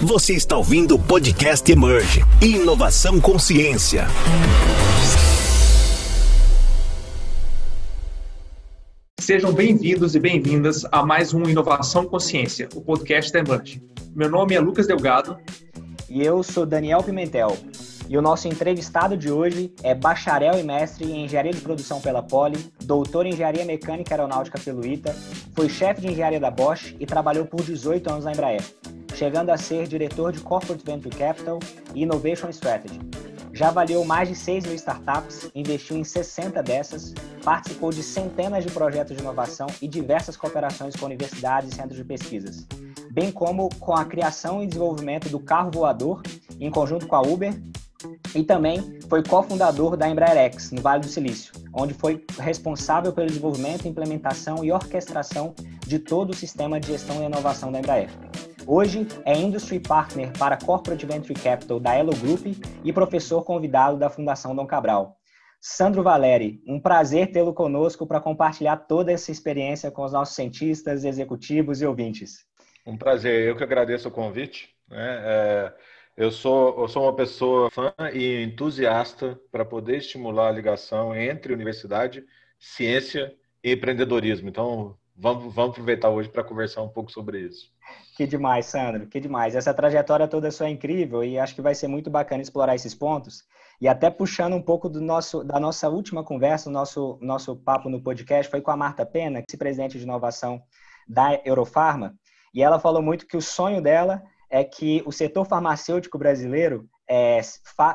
Você está ouvindo o podcast Emerge Inovação Consciência. Sejam bem-vindos e bem-vindas a mais um Inovação Consciência, o podcast da Emerge. Meu nome é Lucas Delgado. E eu sou Daniel Pimentel. E o nosso entrevistado de hoje é bacharel e mestre em Engenharia de Produção pela Poli, doutor em Engenharia Mecânica e Aeronáutica pelo ITA, foi chefe de engenharia da Bosch e trabalhou por 18 anos na Embraer, chegando a ser diretor de Corporate Venture Capital e Innovation Strategy. Já avaliou mais de 6 mil startups, investiu em 60 dessas, participou de centenas de projetos de inovação e diversas cooperações com universidades e centros de pesquisas, bem como com a criação e desenvolvimento do carro voador em conjunto com a Uber e também foi cofundador da Embraerex, no Vale do Silício, onde foi responsável pelo desenvolvimento, implementação e orquestração de todo o sistema de gestão e inovação da Embraer. Hoje é Industry Partner para Corporate Venture Capital da Elo Group e professor convidado da Fundação Dom Cabral. Sandro Valeri, um prazer tê-lo conosco para compartilhar toda essa experiência com os nossos cientistas, executivos e ouvintes. Um prazer, eu que agradeço o convite. Né? É eu sou, eu sou uma pessoa fã e entusiasta para poder estimular a ligação entre universidade, ciência e empreendedorismo. Então, vamos, vamos aproveitar hoje para conversar um pouco sobre isso. Que demais, Sandro, que demais. Essa trajetória toda sua é incrível e acho que vai ser muito bacana explorar esses pontos. E até puxando um pouco do nosso, da nossa última conversa, nosso, nosso papo no podcast foi com a Marta Pena, vice-presidente de inovação da Eurofarma, e ela falou muito que o sonho dela é que o setor farmacêutico brasileiro é,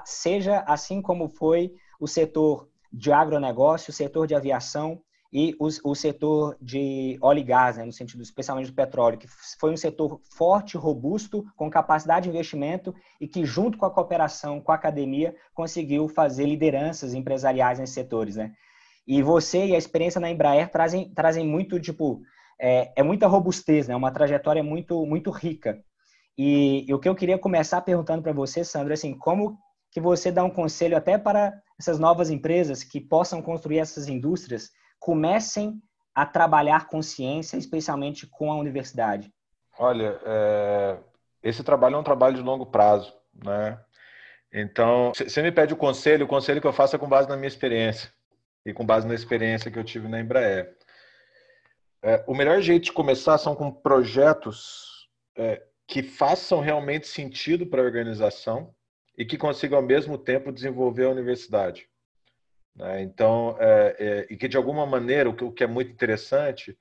seja assim como foi o setor de agronegócio, o setor de aviação e o, setor de óleo e gás, né, no sentido especialmente do petróleo, que foi um setor forte, robusto, com capacidade de investimento e que, junto com a cooperação com a academia, conseguiu fazer lideranças empresariais nesses setores. Né? E você e a experiência na Embraer trazem, trazem muito, tipo, é, é muita robustez, né? uma trajetória muito, muito rica. E, e o que eu queria começar perguntando para você, Sandro, é assim, como que você dá um conselho até para essas novas empresas que possam construir essas indústrias, comecem a trabalhar com ciência, especialmente com a universidade? Olha, é... esse trabalho é um trabalho de longo prazo, né? Então, você me pede o conselho, o conselho que eu faço é com base na minha experiência e com base na experiência que eu tive na Embraer. É, o melhor jeito de começar são com projetos é, que façam realmente sentido para a organização e que consigam ao mesmo tempo desenvolver a universidade. Né? Então, é, é, e que de alguma maneira, o que, o que é muito interessante,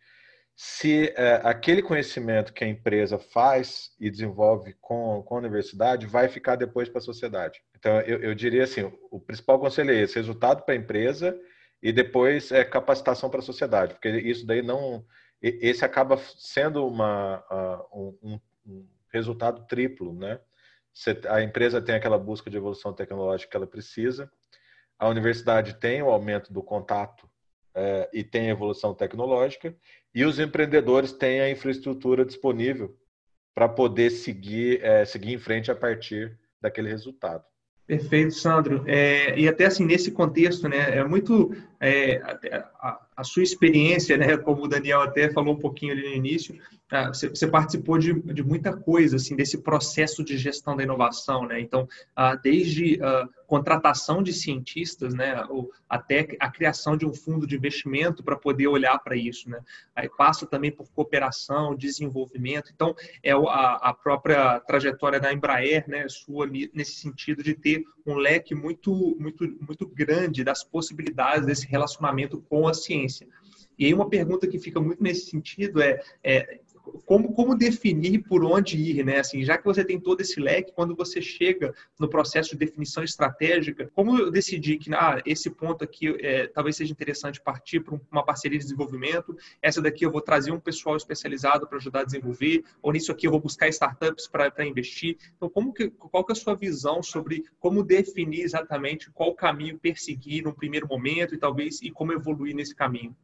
se é, aquele conhecimento que a empresa faz e desenvolve com, com a universidade vai ficar depois para a sociedade. Então, eu, eu, diria assim, o principal conselho é esse, resultado para a empresa e depois é capacitação para a sociedade, porque isso daí não... Esse acaba sendo uma, uh, um, um resultado triplo, né? A empresa tem aquela busca de evolução tecnológica que ela precisa, a universidade tem o aumento do contato é, e tem a evolução tecnológica, e os empreendedores têm a infraestrutura disponível para poder seguir, é, seguir em frente a partir daquele resultado. Perfeito, Sandro. É, e até assim, nesse contexto, né, é muito é, a, a, sua experiência, né, como o Daniel até falou um pouquinho ali no início, ah, você, você, participou de, de muita coisa, assim, desse processo de gestão da inovação, né? Então, ah, desde a ah, contratação de cientistas, né, até a criação de um fundo de investimento para poder olhar para isso, né? Aí passa também por cooperação, desenvolvimento. Então, é a, a própria trajetória da Embraer, né, sua nesse sentido de ter um leque muito, muito, muito grande das possibilidades desse relacionamento com a ciência. E aí uma pergunta que fica muito nesse sentido é, é como, como definir por onde ir, né? Assim, já que você tem todo esse leque, quando você chega no processo de definição estratégica, como eu decidi que ah, esse ponto aqui é, talvez seja interessante partir para uma parceria de desenvolvimento, essa daqui eu vou trazer um pessoal especializado para ajudar a desenvolver, ou nisso aqui eu vou buscar startups para investir. Então, como que, qual que é a sua visão sobre como definir exatamente qual caminho perseguir no primeiro momento e talvez e como evoluir nesse caminho?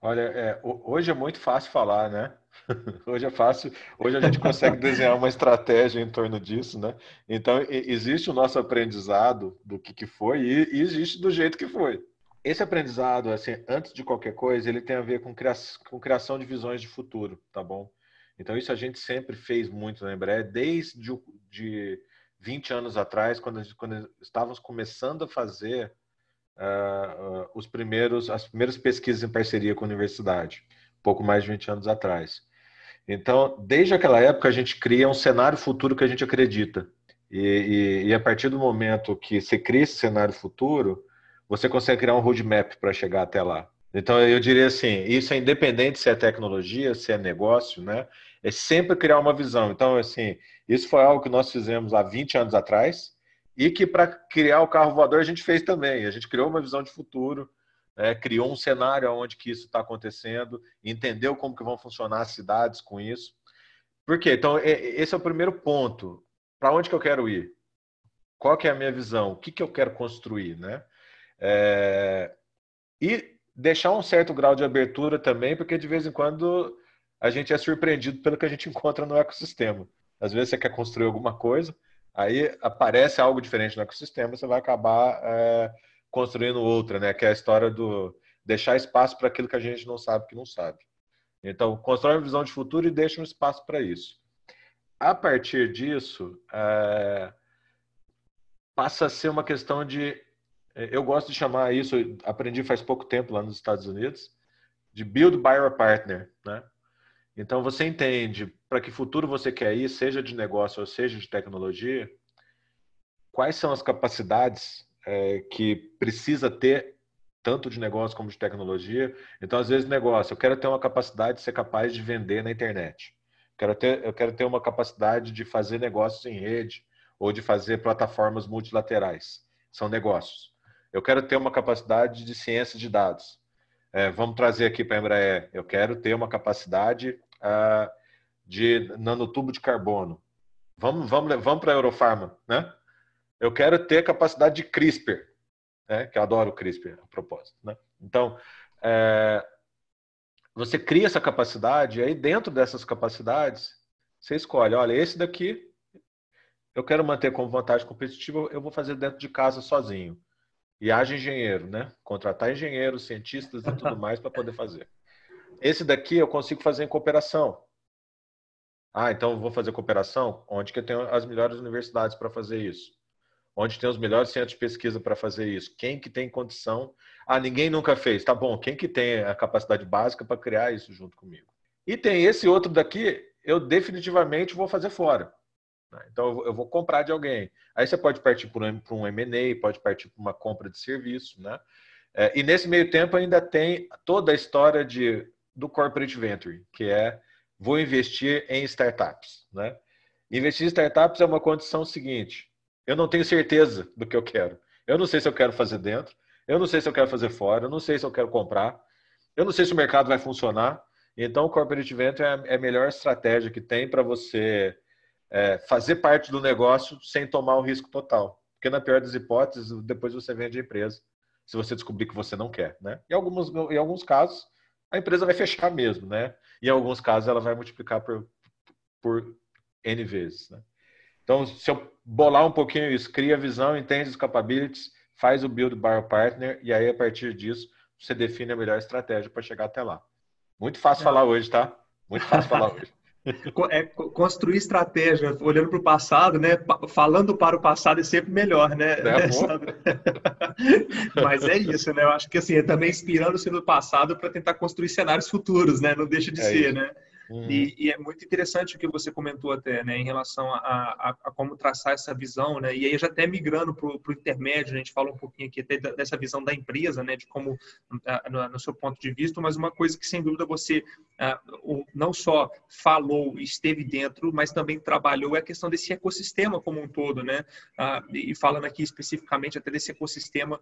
Olha, é, hoje é muito fácil falar, né? Hoje é fácil, hoje a gente consegue desenhar uma estratégia em torno disso, né? Então, existe o nosso aprendizado do que, que foi e, existe do jeito que foi. Esse aprendizado, assim, antes de qualquer coisa, ele tem a ver com criação, com criação de visões de futuro, tá bom? Então, isso a gente sempre fez muito na Embraer, desde de 20 anos atrás, quando, quando estávamos começando a fazer uh, os primeiros, as primeiras pesquisas em parceria com a universidade, pouco mais de 20 anos atrás. Então, desde aquela época, a gente cria um cenário futuro que a gente acredita. E, e, e a partir do momento que você cria esse cenário futuro, você consegue criar um roadmap para chegar até lá. Então, eu diria assim, isso é independente se é tecnologia, se é negócio, né? É sempre criar uma visão. Então, assim, isso foi algo que nós fizemos há 20 anos atrás e que para criar o carro voador a gente fez também. A gente criou uma visão de futuro, é, criou um cenário onde que isso está acontecendo, entendeu como que vão funcionar as cidades com isso. Por quê? Então, esse é o primeiro ponto. Para onde que eu quero ir? Qual que é a minha visão? O que, que eu quero construir, né? É... E deixar um certo grau de abertura também, porque de vez em quando a gente é surpreendido pelo que a gente encontra no ecossistema. Às vezes você quer construir alguma coisa, aí aparece algo diferente no ecossistema, você vai acabar é, construindo outra, né? Que é a história do deixar espaço para aquilo que a gente não sabe que não sabe. Então, constrói uma visão de futuro e deixa um espaço para isso. A partir disso, é, passa a ser uma questão de eu gosto de chamar isso, aprendi faz pouco tempo lá nos Estados Unidos, de build, buy or partner, né? Então você entende para que futuro você quer ir, seja de negócio ou seja de tecnologia, quais são as capacidades é, que precisa ter tanto de negócio como de tecnologia. Então às vezes negócio, eu quero ter uma capacidade de ser capaz de vender na internet. Quero ter, eu quero ter uma capacidade de fazer negócios em rede ou de fazer plataformas multilaterais. São negócios. Eu quero ter uma capacidade de ciência de dados. É, vamos trazer aqui para a Embraer. Eu quero ter uma capacidade uh, de nanotubo de carbono. Vamos, vamos, vamos para a Eurofarma, né? Eu quero ter capacidade de CRISPR, né? que eu adoro o CRISPR, a propósito. Né? Então, é, você cria essa capacidade, e aí dentro dessas capacidades, você escolhe, olha, esse daqui eu quero manter como vantagem competitiva, eu vou fazer dentro de casa sozinho. E haja engenheiro, né? Contratar engenheiros, cientistas e tudo mais para poder fazer. Esse daqui eu consigo fazer em cooperação. Ah, então vou fazer cooperação? Onde que tenho as melhores universidades para fazer isso? Onde tem os melhores centros de pesquisa para fazer isso? Quem que tem condição? Ah, ninguém nunca fez. Tá bom, quem que tem a capacidade básica para criar isso junto comigo? E tem esse outro daqui, eu definitivamente vou fazer fora. Né? Então, eu vou comprar de alguém. Aí você pode partir para um M&A, pode partir para uma compra de serviço, né? É, e nesse meio tempo ainda tem toda a história de, do corporate venture, que é vou investir em startups, né? Investir em startups é uma condição seguinte: eu não tenho certeza do que eu quero. Eu não sei se eu quero fazer dentro, eu não sei se eu quero fazer fora, eu não sei se eu quero comprar, eu não sei se o mercado vai funcionar. Então, o corporate venture é, é a melhor estratégia que tem para você é, fazer parte do negócio sem tomar o risco total. Porque na pior das hipóteses, depois você vende a empresa, se você descobrir que você não quer, né? Em alguns, em alguns casos, a empresa vai fechar mesmo, né? E em alguns casos, ela vai multiplicar por, por N vezes, né? Então, se eu bolar um pouquinho isso, cria a visão, entende os capabilities, faz o build by partner e aí, a partir disso, você define a melhor estratégia para chegar até lá. Muito fácil é. falar hoje, tá? Muito fácil falar hoje é, construir estratégia olhando para o passado, né? Falando para o passado é sempre melhor, né? É Mas é isso, né? Eu acho que assim, é também inspirando-se no passado para tentar construir cenários futuros, né? Não deixa de é ser, isso. né? Uhum. E, e, é muito interessante o que você comentou até, né, em relação a, a, a como traçar essa visão, né, e aí já até migrando para o intermédio, a gente fala um pouquinho aqui até dessa visão da empresa, né, de como, no, no seu ponto de vista, mas uma coisa que sem dúvida você não só falou, esteve dentro, mas também trabalhou é a questão desse ecossistema como um todo, né, e falando aqui especificamente até desse ecossistema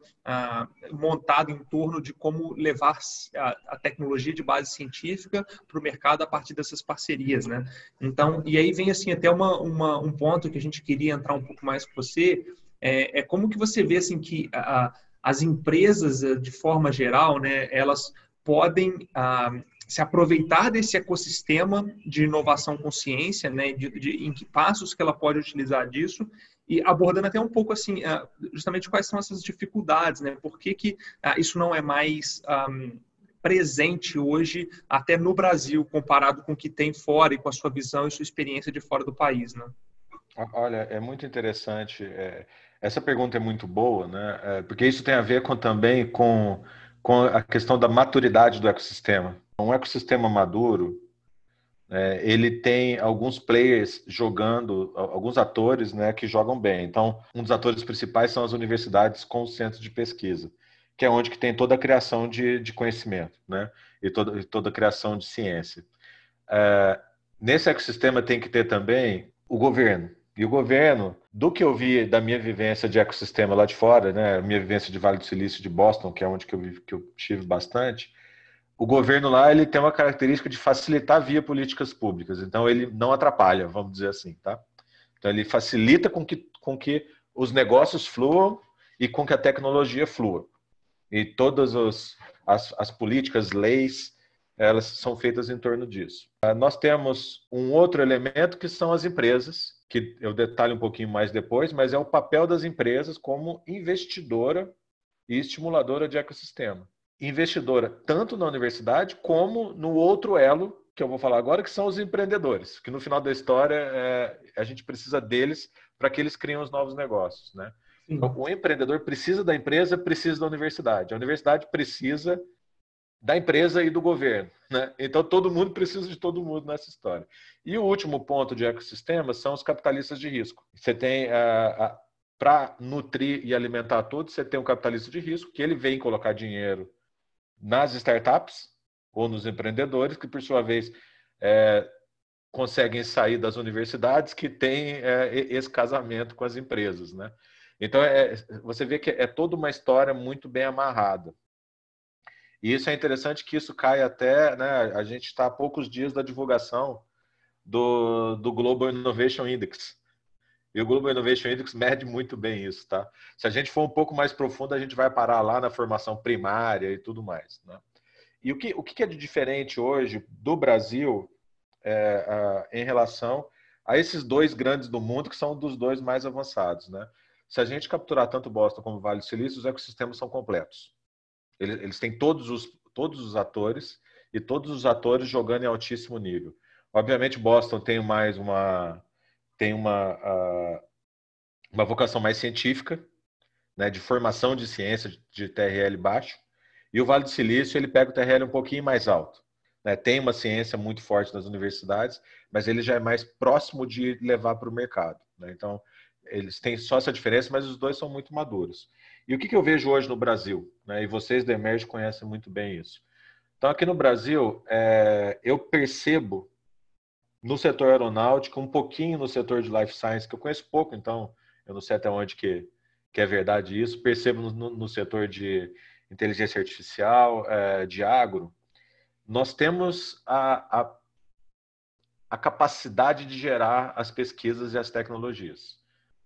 montado em torno de como levar a, a tecnologia de base científica para o mercado a partir dessas parcerias, né? Então, e aí vem assim até uma, uma, um ponto que a gente queria entrar um pouco mais com você, é, é como que você vê assim que a, as empresas, eh, de forma geral, né, elas podem ah, se aproveitar desse ecossistema de inovação com ciência, né, de, de, em que passos que ela pode utilizar disso, e abordando até um pouco assim, ah, justamente quais são essas dificuldades, né, por que, que ah, isso não é mais um, presente hoje, até no Brasil, comparado com o que tem fora e com a sua visão e sua experiência de fora do país, né? Olha, é muito interessante. É, essa pergunta é muito boa, né? É, porque isso tem a ver com, também com, com a questão da maturidade do ecossistema. Um ecossistema maduro, é, ele tem alguns players jogando, alguns atores né, que jogam bem. Então, um dos atores principais são as universidades com os centros de pesquisa, que é onde que tem toda a criação de, de conhecimento né, e toda, toda a criação de ciência. É, nesse ecossistema tem que ter também o governo. E o governo, do que eu vi da minha vivência de ecossistema lá de fora, né, minha vivência de Vale do Silício de Boston, que é onde que eu, que eu tive bastante, o governo lá ele tem uma característica de facilitar via políticas públicas. Então ele não atrapalha, vamos dizer assim, tá? Então ele facilita com que, com que os negócios fluam e com que a tecnologia flua. E todas os, as, as políticas, leis, elas são feitas em torno disso. Ah, nós temos um outro elemento que são as empresas, que eu detalho um pouquinho mais depois, mas é o papel das empresas como investidora e estimuladora de ecossistema investidora tanto na universidade como no outro elo que eu vou falar agora, que são os empreendedores, que no final da história é, a gente precisa deles para que eles criem os novos negócios, né? Então, o empreendedor precisa da empresa, precisa da universidade. A universidade precisa da empresa e do governo, né? Então todo mundo precisa de todo mundo nessa história. E o último ponto de ecossistema são os capitalistas de risco. Você tem para nutrir e alimentar todos, você tem um capitalista de risco que ele vem colocar dinheiro nas startups ou nos empreendedores, que por sua vez é, conseguem sair das universidades que têm é, esse casamento com as empresas, né? Então é, você vê que é toda uma história muito bem amarrada. E isso é interessante que isso cai até, né? A gente está a poucos dias da divulgação do, do Global Innovation Index, e o Global Innovation Index mede muito bem isso, tá? Se a gente for um pouco mais profundo, a gente vai parar lá na formação primária e tudo mais, né? E o que, o que é de diferente hoje do Brasil é, a, em relação a esses dois grandes do mundo, que são dos dois mais avançados, né? Se a gente capturar tanto Boston como Vale do Silício, os ecossistemas são completos. Eles, eles têm todos os, todos os atores e todos os atores jogando em altíssimo nível. Obviamente, Boston tem mais uma tem uma, uma vocação mais científica, né, de formação de ciência de TRL baixo, e o Vale do Silício ele pega o TRL um pouquinho mais alto. Né? Tem uma ciência muito forte nas universidades, mas ele já é mais próximo de levar para o mercado. Né? Então, eles têm só essa diferença, mas os dois são muito maduros. E o que, que eu vejo hoje no Brasil? Né? E vocês da Emerge conhecem muito bem isso. Então, aqui no Brasil, é, eu percebo no setor aeronáutico, um pouquinho no setor de life science, que eu conheço pouco, então eu não sei até onde que, que é verdade isso. Percebo no, no setor de inteligência artificial, é, de agro, nós temos a, a, a, capacidade de gerar as pesquisas e as tecnologias.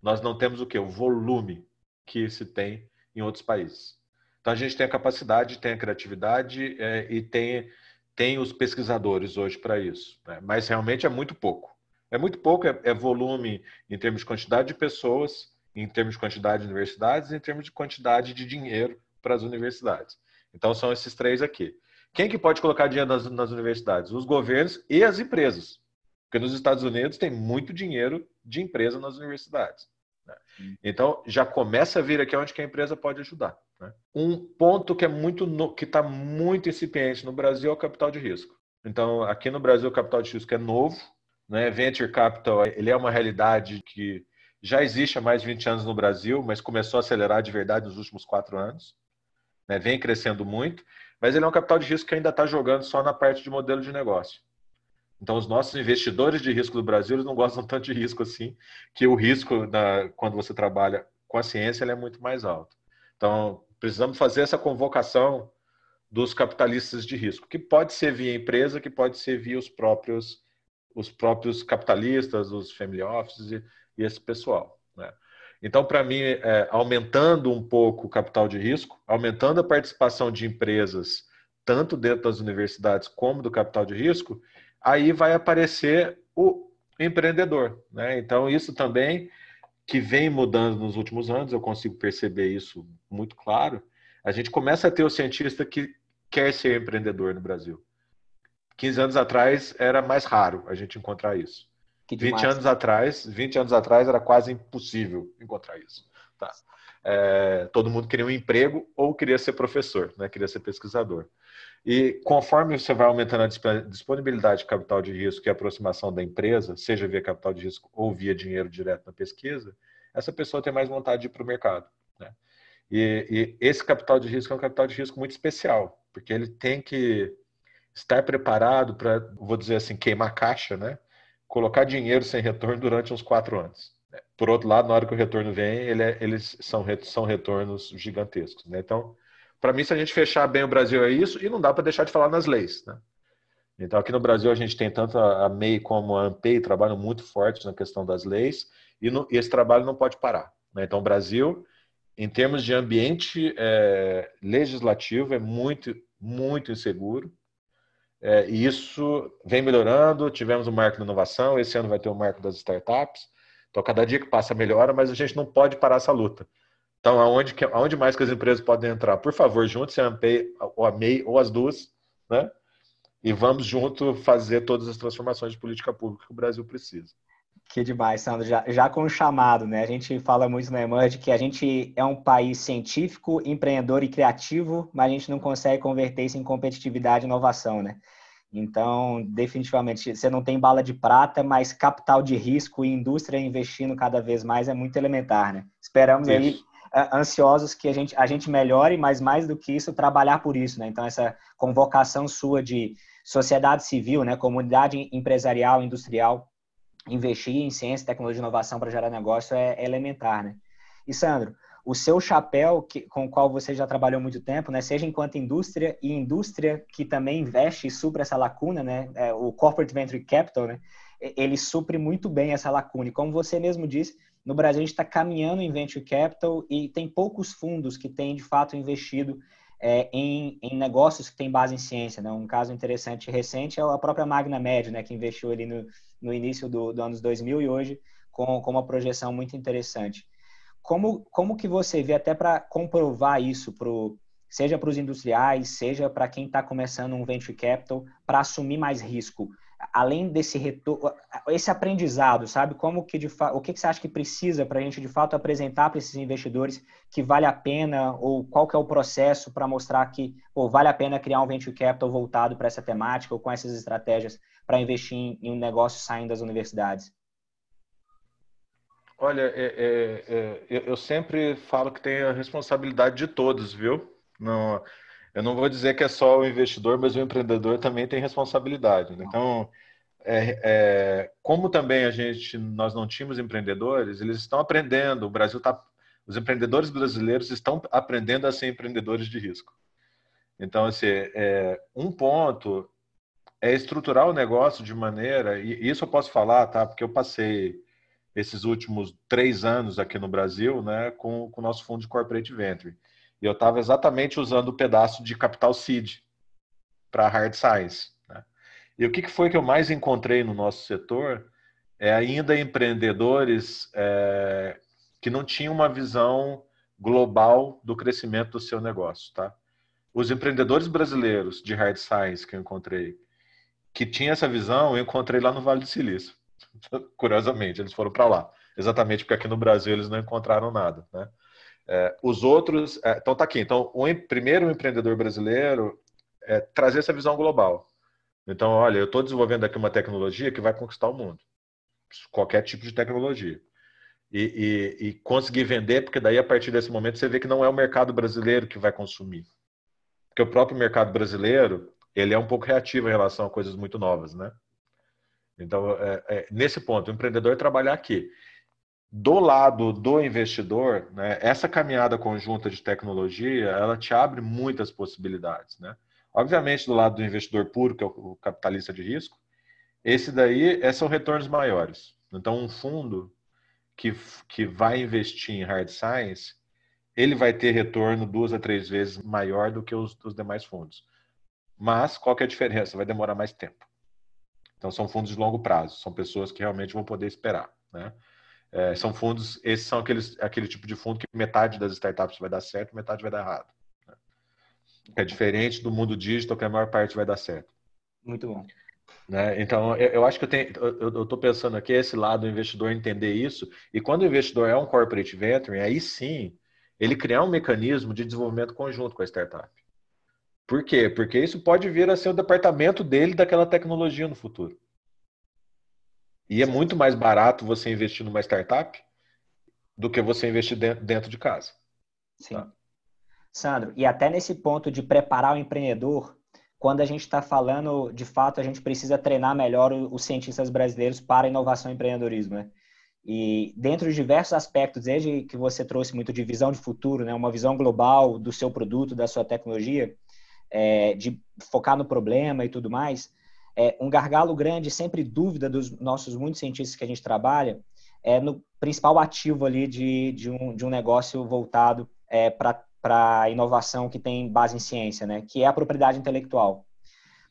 Nós não temos o que? O volume que se tem em outros países. Então a gente tem a capacidade, tem a criatividade é, e tem tem os pesquisadores hoje para isso, né? mas realmente é muito pouco. É muito pouco, é, é, volume em termos de quantidade de pessoas, em termos de quantidade de universidades, em termos de quantidade de dinheiro para as universidades. Então são esses três aqui. Quem que pode colocar dinheiro nas, nas universidades? Os governos e as empresas. Porque nos Estados Unidos tem muito dinheiro de empresa nas universidades. Né? Então já começa a vir aqui onde que a empresa pode ajudar. Né? Um ponto que é muito no, que está muito incipiente no Brasil é o capital de risco. Então, aqui no Brasil, o capital de risco é novo. Né? Venture capital ele é uma realidade que já existe há mais de 20 anos no Brasil, mas começou a acelerar de verdade nos últimos quatro anos. Né? Vem crescendo muito, mas ele é um capital de risco que ainda está jogando só na parte de modelo de negócio. Então, os nossos investidores de risco do Brasil eles não gostam tanto de risco assim, que o risco, na, quando você trabalha com a ciência, é muito mais alto. Então, precisamos fazer essa convocação dos capitalistas de risco, que pode ser via empresa, que pode ser via os próprios os próprios capitalistas, os family offices e, e esse pessoal. Né? Então, para mim, é, aumentando um pouco o capital de risco, aumentando a participação de empresas, tanto dentro das universidades como do capital de risco, aí vai aparecer o empreendedor. Né? Então, isso também que vem mudando nos últimos anos, eu consigo perceber isso muito claro. A gente começa a ter o cientista que quer ser empreendedor no Brasil. 15 anos atrás era mais raro a gente encontrar isso. Que 20 anos atrás, 20 anos atrás era quase impossível encontrar isso. Tá. É, todo mundo queria um emprego ou queria ser professor, né? queria ser pesquisador. E conforme você vai aumentando a disponibilidade de capital de risco e a aproximação da empresa, seja via capital de risco ou via dinheiro direto na pesquisa, essa pessoa tem mais vontade de ir para o mercado. Né? E, e, esse capital de risco é um capital de risco muito especial, porque ele tem que estar preparado para, vou dizer assim, queimar caixa, né? colocar dinheiro sem retorno durante uns quatro anos. Né? Por outro lado, na hora que o retorno vem, ele é, eles são, são retornos gigantescos. Né? Então, para mim, se a gente fechar bem o Brasil é isso, e não dá para deixar de falar nas leis. Né? Então, aqui no Brasil, a gente tem tanto a MEI como a ANPEI trabalham muito fortes na questão das leis, e, no, e esse trabalho não pode parar. Né? Então, o Brasil, em termos de ambiente é, legislativo, é muito, muito inseguro. É, e isso vem melhorando. Tivemos o marco da inovação, esse ano vai ter o marco das startups. Então, cada dia que passa melhora, mas a gente não pode parar essa luta. Então, aonde, que, aonde mais que as empresas podem entrar? Por favor, junte-se a Ampei, ou a MEI, ou as duas, né? E vamos junto fazer todas as transformações de política pública que o Brasil precisa. Que demais, Sandro. Já, já com o chamado, né? A gente fala muito na Emerge que a gente é um país científico, empreendedor e criativo, mas a gente não consegue converter isso em competitividade e inovação, né? Então, definitivamente, você não tem bala de prata, mas capital de risco e indústria investindo cada vez mais é muito elementar, né? Esperamos isso. aí ansiosos que a gente, a gente melhore, mas mais do que isso, trabalhar por isso, né? Então, essa convocação sua de sociedade civil, né, comunidade empresarial, industrial, investir em ciência, tecnologia e inovação para gerar negócio é, é, elementar, né? E Sandro, o seu chapéu que, com o qual você já trabalhou muito tempo, né, seja enquanto indústria e indústria que também investe e supra essa lacuna, né, é, o corporate venture capital, né, ele supre muito bem essa lacuna. E como você mesmo disse, no Brasil a gente está caminhando em venture capital e tem poucos fundos que têm de fato investido é, em, em, negócios que têm base em ciência. Né? Um caso interessante recente é a própria Magna Med, né, que investiu ali no, no início do, do anos 2000 e hoje com, com uma projeção muito interessante. Como, como que você vê, até para comprovar isso, pro, seja para os industriais, seja para quem está começando um venture capital, para assumir mais risco? Além desse retorno, esse aprendizado, sabe? Como que de o que, que você acha que precisa para a gente de fato apresentar para esses investidores que vale a pena ou qual que é o processo para mostrar que pô, vale a pena criar um venture capital voltado para essa temática ou com essas estratégias para investir em, em, um negócio saindo das universidades? Olha, é, é, é, eu sempre falo que tem a responsabilidade de todos, viu? Não, eu não vou dizer que é só o investidor, mas o empreendedor também tem responsabilidade. Né? Então, é, é, como também a gente, nós não tínhamos empreendedores, eles estão aprendendo. O Brasil está, os empreendedores brasileiros estão aprendendo a ser empreendedores de risco. Então, assim, é, um ponto é estruturar o negócio de maneira, e isso eu posso falar, tá? Porque eu passei esses últimos três anos aqui no Brasil, né, com, com o nosso fundo de corporate venture. E eu estava exatamente usando o pedaço de capital seed para hard science. Né? E o que, que foi que eu mais encontrei no nosso setor? É ainda empreendedores é, que não tinham uma visão global do crescimento do seu negócio. Tá? Os empreendedores brasileiros de hard science que eu encontrei, que tinham essa visão, eu encontrei lá no Vale do Silício. Curiosamente, eles foram para lá. Exatamente porque aqui no Brasil eles não encontraram nada. Né? É, os outros, é, então tá aqui. Então, o primeiro o empreendedor brasileiro é trazer essa visão global. Então, olha, eu estou desenvolvendo aqui uma tecnologia que vai conquistar o mundo, qualquer tipo de tecnologia. E, e, e, conseguir vender, porque daí a partir desse momento você vê que não é o mercado brasileiro que vai consumir, porque o próprio mercado brasileiro ele é um pouco reativo em relação a coisas muito novas, né? Então, é, é, nesse ponto, o empreendedor trabalhar aqui do lado do investidor, né, essa caminhada conjunta de tecnologia, ela te abre muitas possibilidades, né? Obviamente, do lado do investidor puro, que é o capitalista de risco, esse daí é, são retornos maiores. Então, um fundo que, que vai investir em hard science, ele vai ter retorno duas a três vezes maior do que os, os demais fundos. Mas, qual que é a diferença? Vai demorar mais tempo. Então, são fundos de longo prazo, são pessoas que realmente vão poder esperar, né? É, são fundos, esses são aqueles, aquele tipo de fundo que metade das startups vai dar certo, metade vai dar errado. Né? É diferente do mundo digital, que a maior parte vai dar certo. Muito bom. Né? Então, eu, eu, acho que eu tenho, eu estou pensando aqui esse lado do investidor entender isso, e quando o investidor é um corporate venture, aí sim, ele criar um mecanismo de desenvolvimento conjunto com a startup. Por quê? Porque isso pode vir a ser o departamento dele daquela tecnologia no futuro. E é muito mais barato você investir numa startup do que você investir dentro de casa. Sim. Tá? Sandro, e até nesse ponto de preparar o empreendedor, quando a gente está falando, de fato, a gente precisa treinar melhor os cientistas brasileiros para inovação e empreendedorismo, né? E dentro de diversos aspectos, desde que você trouxe muito de visão de futuro, né, uma visão global do seu produto, da sua tecnologia, é, de focar no problema e tudo mais, é, um gargalo grande, sempre dúvida dos nossos muitos cientistas que a gente trabalha, é no principal ativo ali de, de, um, de um negócio voltado é, para para inovação que tem base em ciência, né? Que é a propriedade intelectual.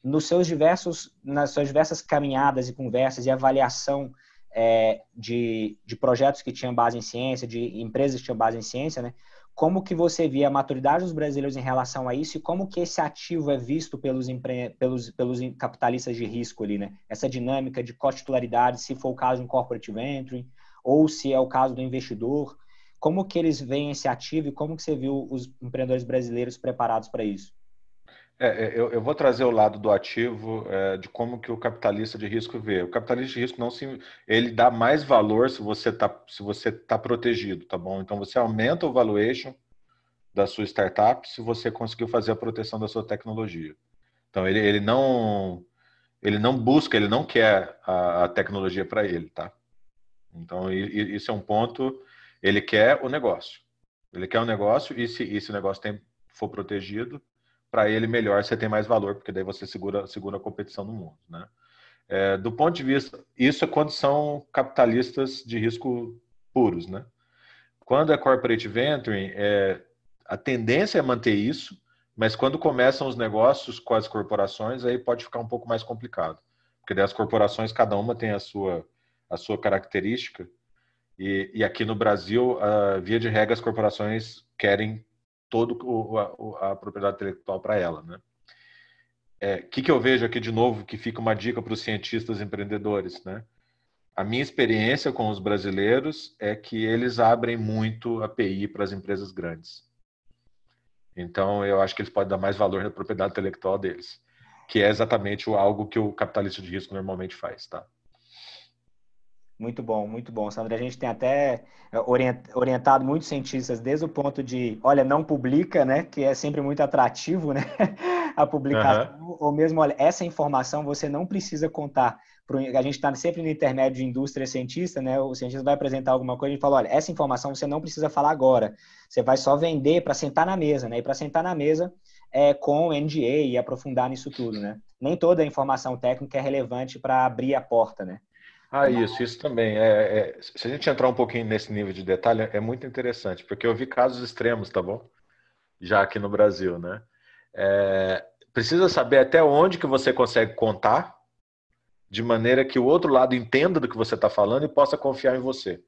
Nos seus diversos, nas suas diversas caminhadas e conversas e avaliação é, de, de projetos que tinham base em ciência, de empresas que tinham base em ciência, né? Como que você via a maturidade dos brasileiros em relação a isso e como que esse ativo é visto pelos, empre... pelos, pelos capitalistas de risco ali, né? Essa dinâmica de cotitularidade, se for o caso em corporate venture ou se é o caso do investidor, como que eles veem esse ativo e como que você viu os empreendedores brasileiros preparados para isso? É, é, eu, eu, vou trazer o lado do ativo, é, de como que o capitalista de risco vê. O capitalista de risco não se, ele dá mais valor se você está se você tá protegido, tá bom? Então você aumenta o valuation da sua startup se você conseguiu fazer a proteção da sua tecnologia. Então ele, ele não ele não busca, ele não quer a, a tecnologia para ele, tá? Então isso é um ponto ele quer o negócio. Ele quer o negócio e se esse negócio tem, for protegido, para ele melhor você tem mais valor, porque daí você segura, segura a competição no mundo. Né? É, do ponto de vista, isso é quando são capitalistas de risco puros. Né? Quando é corporate venturing, é, a tendência é manter isso, mas quando começam os negócios com as corporações, aí pode ficar um pouco mais complicado. Porque daí as corporações, cada uma tem a sua, a sua característica, e, e aqui no Brasil, uh, via de regra, as corporações querem toda a, a, propriedade intelectual para ela, né? O é, que, que eu vejo aqui de novo que fica uma dica para os cientistas empreendedores, né? A minha experiência com os brasileiros é que eles abrem muito API para as empresas grandes. Então, eu acho que eles podem dar mais valor na propriedade intelectual deles, que é exatamente algo que o capitalista de risco normalmente faz, tá? Muito bom, muito bom, Sandra. A gente tem até é, orientado muitos cientistas desde o ponto de, olha, não publica, né? Que é sempre muito atrativo, né? A publicação, uhum. ou mesmo, olha, essa informação você não precisa contar. A gente está sempre no intermédio de indústria cientista, né? O cientista vai apresentar alguma coisa e fala, olha, essa informação você não precisa falar agora. Você vai só vender para sentar na mesa, né? E para sentar na mesa é, com NDA e aprofundar nisso tudo, né? Nem toda a informação técnica é relevante para abrir a porta, né? Ah, isso, isso também. É, é, se a gente entrar um pouquinho nesse nível de detalhe, é muito interessante, porque eu vi casos extremos, tá bom? Já aqui no Brasil, né? É, precisa saber até onde que você consegue contar, de maneira que o outro lado entenda do que você está falando e possa confiar em você.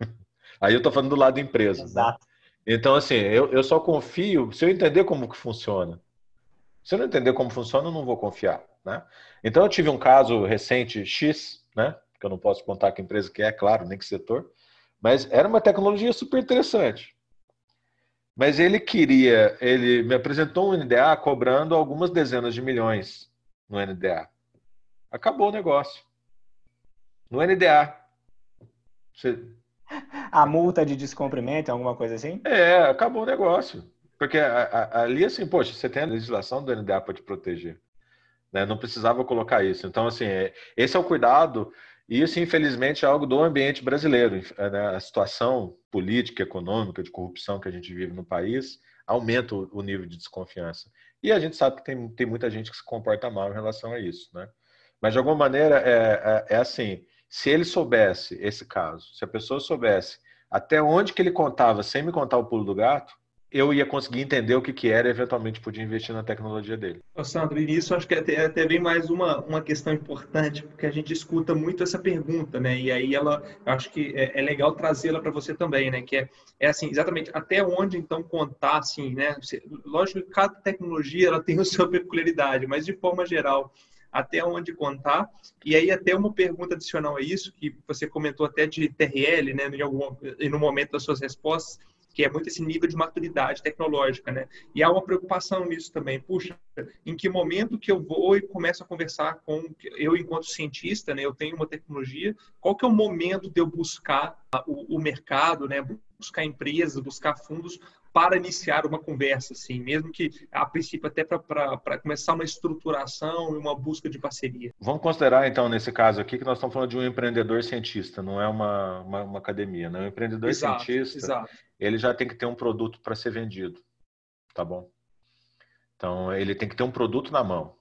Aí eu estou falando do lado empresa. Né? Exato. Né? Então, assim, eu, eu só confio se eu entender como que funciona. Se eu não entender como funciona, eu não vou confiar. Né? Então, eu tive um caso recente, X, né? Que eu não posso contar que empresa que é, claro, nem que setor. Mas era uma tecnologia super interessante. Mas ele queria, ele me apresentou um NDA cobrando algumas dezenas de milhões no NDA. Acabou o negócio. No NDA. Você... A multa de descumprimento, alguma coisa assim? É, acabou o negócio. Porque ali, assim, poxa, você tem a legislação do NDA para te proteger. Né? Não precisava colocar isso. Então, assim, é, esse é o cuidado. E isso, infelizmente, é algo do ambiente brasileiro. Né? A situação política, econômica, de corrupção que a gente vive no país aumenta o nível de desconfiança. E a gente sabe que tem, tem muita gente que se comporta mal em relação a isso. Né? Mas, de alguma maneira, é, é, é assim: se ele soubesse esse caso, se a pessoa soubesse até onde que ele contava sem me contar o pulo do gato, eu ia conseguir entender o que, que era e eventualmente podia investir na tecnologia dele. Ô, Sandro, e isso acho que é até, até vem mais uma, uma questão importante, porque a gente escuta muito essa pergunta, né? E aí ela, acho que é, é legal trazê-la para você também, né? Que é, é assim, exatamente, até onde então contar, assim, né? Lógico que cada tecnologia ela tem a sua peculiaridade, mas de forma geral, até onde contar. E aí até uma pergunta adicional a isso, que você comentou até de TRL, né, em algum, no momento das suas respostas, que é muito esse nível de maturidade tecnológica, né? E há uma preocupação nisso também. Puxa, em que momento que eu vou e começo a conversar com eu enquanto cientista, né? Eu tenho uma tecnologia. Qual que é o momento de eu buscar o, o mercado, né? Buscar empresas, buscar fundos para iniciar uma conversa, assim, mesmo que a princípio até para começar uma estruturação e uma busca de parceria. Vamos considerar então nesse caso aqui que nós estamos falando de um empreendedor cientista, não é uma, uma, uma academia, né? Um empreendedor exato, cientista, exato. ele já tem que ter um produto para ser vendido, tá bom? Então ele tem que ter um produto na mão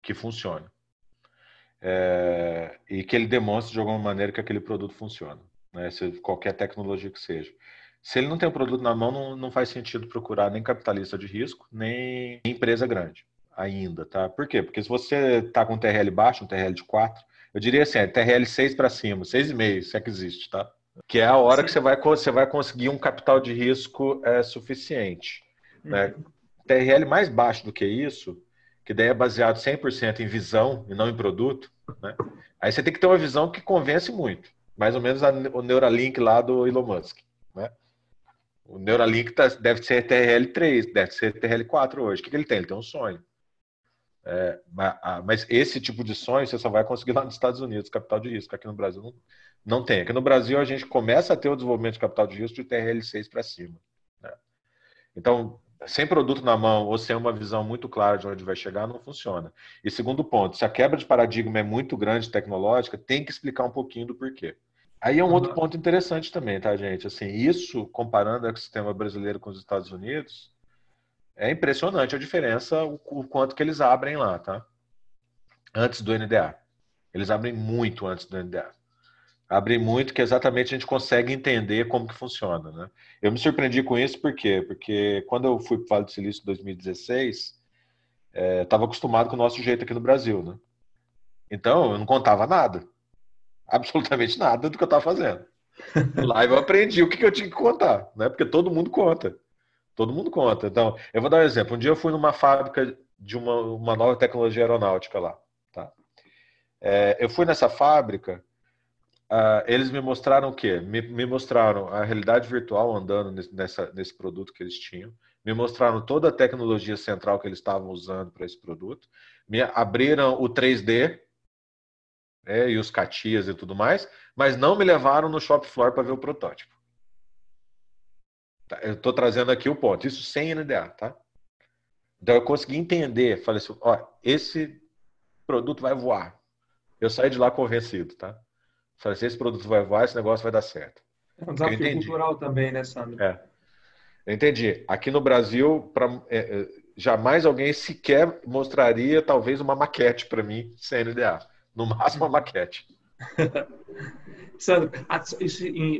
que funcione. É, e que ele demonstre de alguma maneira que aquele produto funciona, né? Se, qualquer tecnologia que seja. Se ele não tem o produto na mão, não, não faz sentido procurar nem capitalista de risco, nem empresa grande ainda, tá? Por quê? Porque se você está com um TRL baixo, um TRL de 4, eu diria assim, é TRL 6 para cima, 6,5, se é que existe, tá? Que é a hora Sim. que você vai, você vai conseguir um capital de risco é, suficiente. Né? Uhum. Né? TRL mais baixo do que isso, que daí é baseado 100% em visão e não em produto, né? aí você tem que ter uma visão que convence muito. Mais ou menos a, o Neuralink lá do Elon Musk. Né? O Neuralink tá, deve ser TRL3, deve ser TRL4 hoje. O que, que ele tem? Ele tem um sonho. É, mas esse tipo de sonho você só vai conseguir lá nos Estados Unidos, capital de risco. Aqui no Brasil não, não tem. Aqui no Brasil a gente começa a ter o desenvolvimento de capital de risco de TRL6 para cima. Né? Então, sem produto na mão ou sem uma visão muito clara de onde vai chegar, não funciona. E segundo ponto, se a quebra de paradigma é muito grande tecnológica, tem que explicar um pouquinho do porquê. Aí é um outro ponto interessante também, tá, gente? Assim, isso, comparando o sistema brasileiro com os Estados Unidos, é impressionante a diferença, o, o quanto que eles abrem lá, tá? Antes do NDA. Eles abrem muito antes do NDA. Abrem muito que exatamente a gente consegue entender como que funciona, né? Eu me surpreendi com isso, por quê? Porque quando eu fui para o Vale do Silício em 2016, é, estava acostumado com o nosso jeito aqui no Brasil, né? Então, eu não contava nada absolutamente nada do que eu estava fazendo. Lá eu aprendi o que, eu tinha que contar, né? Porque todo mundo conta. Todo mundo conta. Então, eu vou dar um exemplo. Um dia eu fui numa fábrica de uma, uma nova tecnologia aeronáutica lá. Tá? É, eu fui nessa fábrica, uh, eles me mostraram o quê? Me, me, mostraram a realidade virtual andando nesse, nessa, nesse produto que eles tinham, me mostraram toda a tecnologia central que eles estavam usando para esse produto, me abriram o 3D, né, e os catias e tudo mais, mas não me levaram no shop floor para ver o protótipo. Tá, eu estou trazendo aqui o ponto, isso sem NDA, tá? Então eu consegui entender, falei assim, ó, esse produto vai voar. Eu saí de lá convencido, tá? Falei assim, esse produto vai voar, esse negócio vai dar certo. É um desafio cultural também, né, Sandro? É. Eu entendi. Aqui no Brasil, pra, é, é jamais alguém sequer mostraria talvez uma maquete para mim sem NDA. No máximo, a maquete. Sandro,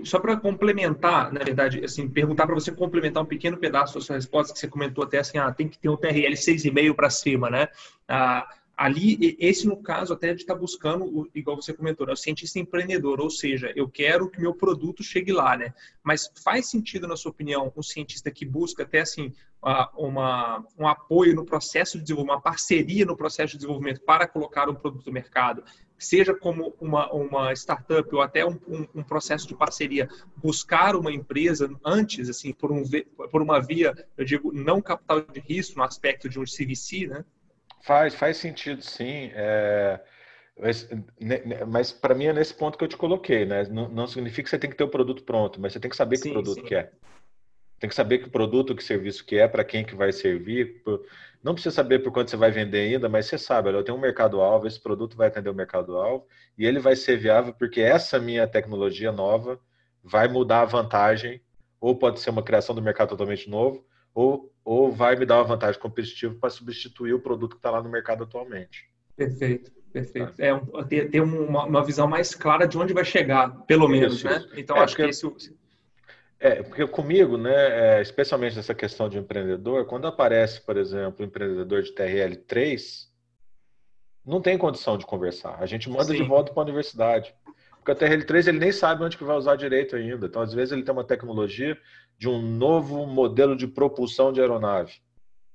só para complementar, na verdade, assim, perguntar para você complementar um pequeno pedaço da sua resposta, que você comentou até assim, ah, tem que ter um TRL 6,5 para cima, né? Ah, ali, esse no caso até de estar tá buscando, igual você comentou, né, o cientista empreendedor, ou seja, eu quero que meu produto chegue lá, né? Mas faz sentido, na sua opinião, um cientista que busca até assim uma, um apoio no processo de desenvolvimento, uma parceria no processo de desenvolvimento para colocar um produto no mercado, seja como uma, uma startup ou até um, um, um processo de parceria, buscar uma empresa antes, assim, por, um, por uma via, eu digo, não capital de risco, no aspecto de um CVC, né? Faz, faz sentido sim. É, mas, mas para mim é nesse ponto que eu te coloquei, né? Não, não, significa que você tem que ter o produto pronto, mas você tem que saber sim, que produto sim. que é. Tem que saber que produto, que serviço que é, para quem que vai servir. Não precisa saber por quanto você vai vender ainda, mas você sabe, olha, eu tenho um mercado-alvo, esse produto vai atender o mercado-alvo e ele vai ser viável porque essa minha tecnologia nova vai mudar a vantagem, ou pode ser uma criação do mercado totalmente novo, ou, ou vai me dar uma vantagem competitiva para substituir o produto que está lá no mercado atualmente. Perfeito, perfeito. Tá. É ter, ter uma, uma, visão mais clara de onde vai chegar, pelo menos, isso, né? Então é, acho que esse É, porque comigo, né, é, especialmente nessa questão de empreendedor, quando aparece, por exemplo, um empreendedor de TRL3, não tem condição de conversar. A gente manda Sim. de volta para a universidade. Porque o TRL3 ele nem sabe onde que vai usar direito ainda. Então, às vezes, ele tem uma tecnologia de um novo modelo de propulsão de aeronave.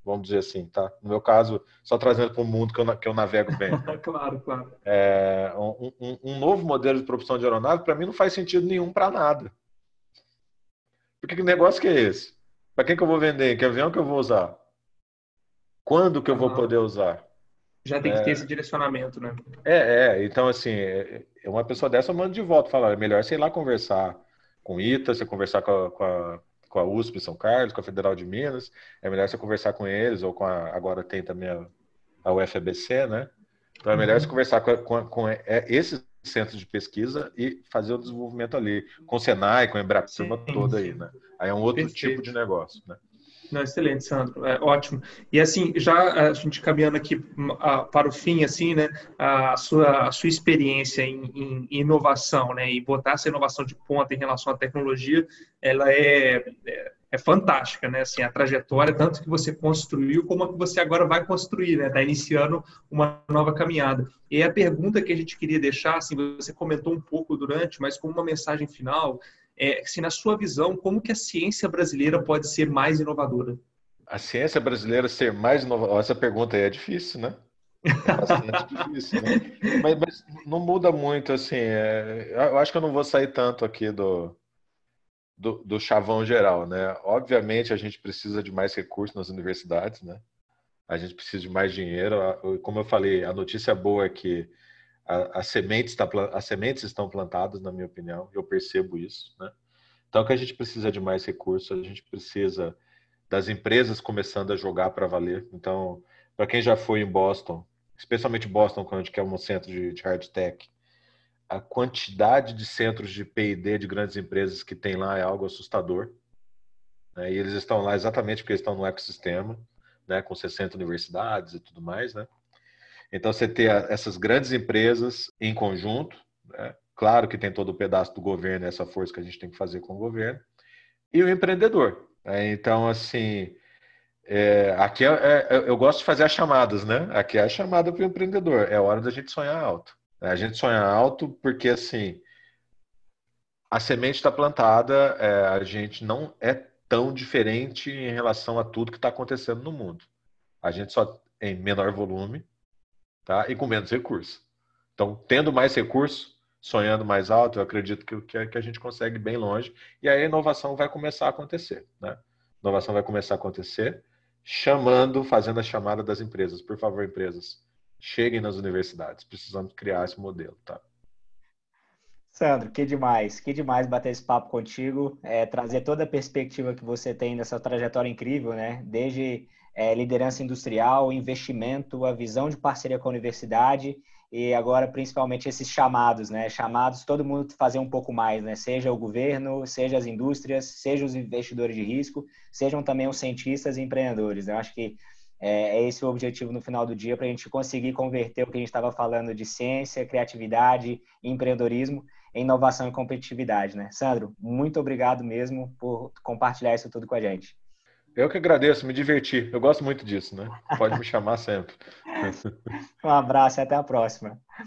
Vamos dizer assim, tá? No meu caso, só trazendo para o mundo que eu, que eu navego bem. claro, claro. É, um, um, um, novo modelo de propulsão de aeronave, para mim, não faz sentido nenhum para nada. Porque que negócio que é esse? Para quem que eu vou vender? Que avião que eu vou usar? Quando que eu vou poder usar? Já tem que ter é. esse direcionamento, né? É, é. Então, assim, é, é uma pessoa dessa eu mando de volta. Falar, é melhor você ir lá conversar com o ITA, você conversar com a, com a, com a USP São Carlos, com a Federal de Minas. É melhor você conversar com eles, ou com a. Agora tem também a, a UFABC, né? Então é melhor uhum. você conversar com, com, com esses centros de pesquisa e fazer o desenvolvimento ali, com o Senai, com a Embrapa toda aí, né? Aí é um outro Perfeito. tipo de negócio, né? Não, excelente, Sandro. É, ótimo. E assim, já a gente caminhando aqui para o fim, assim, né? A sua, a sua experiência em, em, inovação, né? E botar essa inovação de ponta em relação à tecnologia, ela é, é, é fantástica, né? Assim, a trajetória, tanto que você construiu, como a que você agora vai construir, né? Está iniciando uma nova caminhada. E a pergunta que a gente queria deixar, assim, você comentou um pouco durante, mas como uma mensagem final, é, se na sua visão, como que a ciência brasileira pode ser mais inovadora? A ciência brasileira ser mais inovadora? Essa pergunta aí é difícil, né? É bastante difícil, né? Mas, mas, não muda muito, assim. É, eu acho que eu não vou sair tanto aqui do, do, do, chavão geral, né? Obviamente a gente precisa de mais recursos nas universidades, né? A gente precisa de mais dinheiro. Como eu falei, a notícia boa é que as sementes, tá, as sementes estão plantadas, na minha opinião, eu percebo isso. Né? Então, que a gente precisa de mais recursos, a gente precisa das empresas começando a jogar para valer. Então, para quem já foi em Boston, especialmente Boston, quando a gente quer um centro de, de hard tech, a quantidade de centros de P&D de grandes empresas que tem lá é algo assustador. Né? E eles estão lá exatamente porque estão no ecossistema, né? com 60 universidades e tudo mais, né? Então, você ter essas grandes empresas em conjunto, né? claro que tem todo o pedaço do governo, essa força que a gente tem que fazer com o governo, e o empreendedor. Né? Então, assim, é, aqui é, é, eu gosto de fazer as chamadas, né? Aqui é a chamada para o empreendedor, é hora da gente sonhar alto. Né? A gente sonha alto porque, assim, a semente está plantada, é, a gente não é tão diferente em relação a tudo que está acontecendo no mundo. A gente só em menor volume, tá? e com menos recursos. Então, tendo mais recursos, sonhando mais alto, eu acredito que, que a gente consegue bem longe e aí a inovação vai começar a acontecer. Né? A inovação vai começar a acontecer chamando, fazendo a chamada das empresas. Por favor, empresas, cheguem nas universidades. Precisamos criar esse modelo. Tá? Sandro, que demais, que demais bater esse papo contigo, é, trazer toda a perspectiva que você tem nessa trajetória incrível, né? Desde é, liderança industrial, investimento, a visão de parceria com a universidade e agora principalmente esses chamados, né? Chamados todo mundo fazer um pouco mais, né? Seja o governo, seja as indústrias, seja os investidores de risco, sejam também os cientistas e empreendedores. Eu acho que é esse o objetivo no final do dia para a gente conseguir converter o que a gente estava falando de ciência, criatividade, empreendedorismo em inovação e competitividade, né? Sandro, muito obrigado mesmo por compartilhar isso tudo com a gente. Eu que agradeço, me diverti. Eu gosto muito disso, né? Pode me chamar sempre. um abraço e até a próxima.